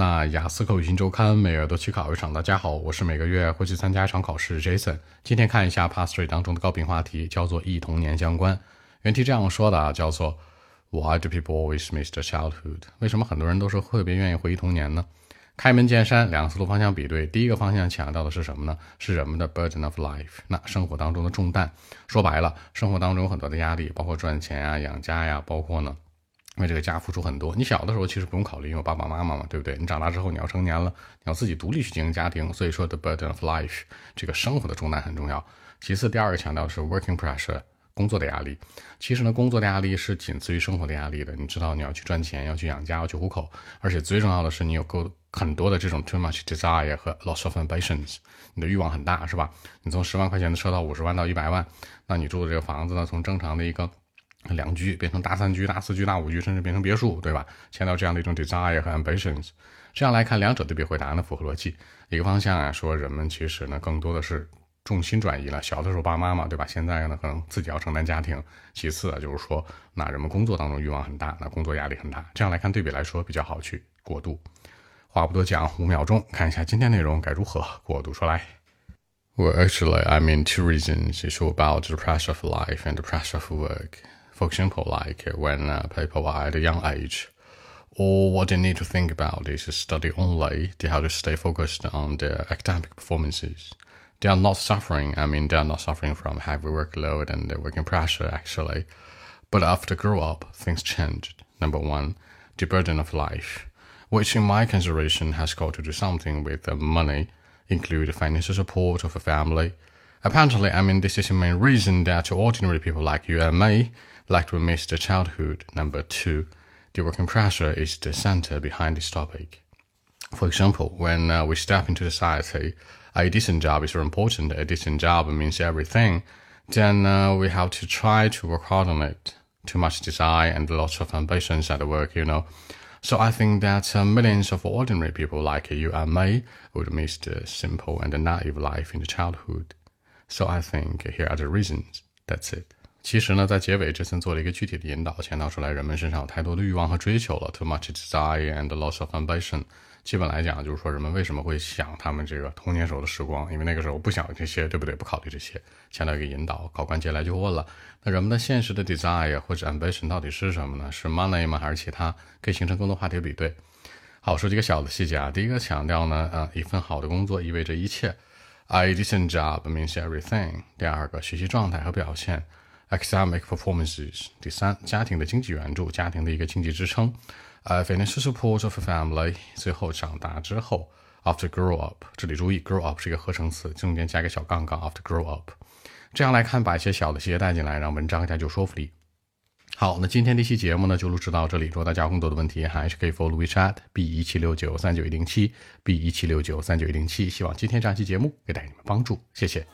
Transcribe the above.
那雅思口语新周刊每月都去考一场。大家好，我是每个月会去参加一场考试 Jason。今天看一下 Past Three 当中的高频话题，叫做“忆童年相关”。原题这样说的啊，叫做 “Why do people always miss the childhood？” 为什么很多人都是特别愿意回忆童年呢？开门见山，两个思路方向比对。第一个方向强调的是什么呢？是人们的 burden of life，那生活当中的重担。说白了，生活当中有很多的压力，包括赚钱啊、养家呀，包括呢。为这个家付出很多，你小的时候其实不用考虑，因为爸爸妈妈嘛，对不对？你长大之后你要成年了，你要自己独立去经营家庭，所以说 the burden of life 这个生活的重担很重要。其次，第二个强调的是 working pressure 工作的压力。其实呢，工作的压力是仅次于生活的压力的。你知道你要去赚钱，要去养家，要去糊口，而且最重要的是你有够很多的这种 too much desire 和 lots of ambitions，你的欲望很大，是吧？你从十万块钱的车到五十万到一百万，那你住的这个房子呢，从正常的一个。两居变成大三居、大四居、大五居，甚至变成别墅，对吧？强调这样的一种 desire 和 ambitions。这样来看，两者对比回答呢符合逻辑。一个方向啊，说人们其实呢更多的是重心转移了。小的时候爸妈嘛，对吧？现在呢可能自己要承担家庭。其次啊，就是说那人们工作当中欲望很大，那工作压力很大。这样来看对比来说比较好去过渡。话不多讲，五秒钟看一下今天内容该如何过渡出来。Well, actually, I mean two reasons. It's about the pressure of life and the pressure of work. For example, like when uh, people are at a young age, or what they need to think about is study only. They have to stay focused on their academic performances. They are not suffering. I mean, they are not suffering from heavy workload and the working pressure actually. But after grow up, things changed. Number one, the burden of life, which in my consideration has got to do something with the money, include financial support of a family. Apparently, I mean, this is the main reason that ordinary people like you and me like to miss the childhood. Number two, the working pressure is the center behind this topic. For example, when uh, we step into society, a decent job is very important. A decent job means everything. Then uh, we have to try to work hard on it. Too much desire and lots of ambitions at work, you know. So I think that uh, millions of ordinary people like you and me would miss the simple and naive life in the childhood. So I think here are the reasons. That's it. 其实呢，在结尾这次做了一个具体的引导，强调出来人们身上有太多的欲望和追求了，too much desire and loss of ambition。基本来讲，就是说人们为什么会想他们这个童年时候的时光，因为那个时候不想这些，对不对？不考虑这些，强调一个引导。考官接下来就问了，那人们的现实的 desire 或者 ambition 到底是什么呢？是 money 吗？还是其他？可以形成更多话题比对。好，说几个小的细节啊。第一个强调呢，呃，一份好的工作意味着一切，a decent job means everything。第二个，学习状态和表现。Academic performances，第三，家庭的经济援助，家庭的一个经济支撑。呃，financial support of family，最后长大之后，after grow up，这里注意，grow up 是一个合成词，中间加个小杠杠，after grow up。这样来看，把一些小的细节带进来，让文章更加有说服力。好，那今天这期节目呢，就录制到这里。如果大家有更多的问题，还是可以 follow WeChat B 一七六九三九一零七 B 一七六九三九一零七。希望今天这期节目给带你们帮助，谢谢。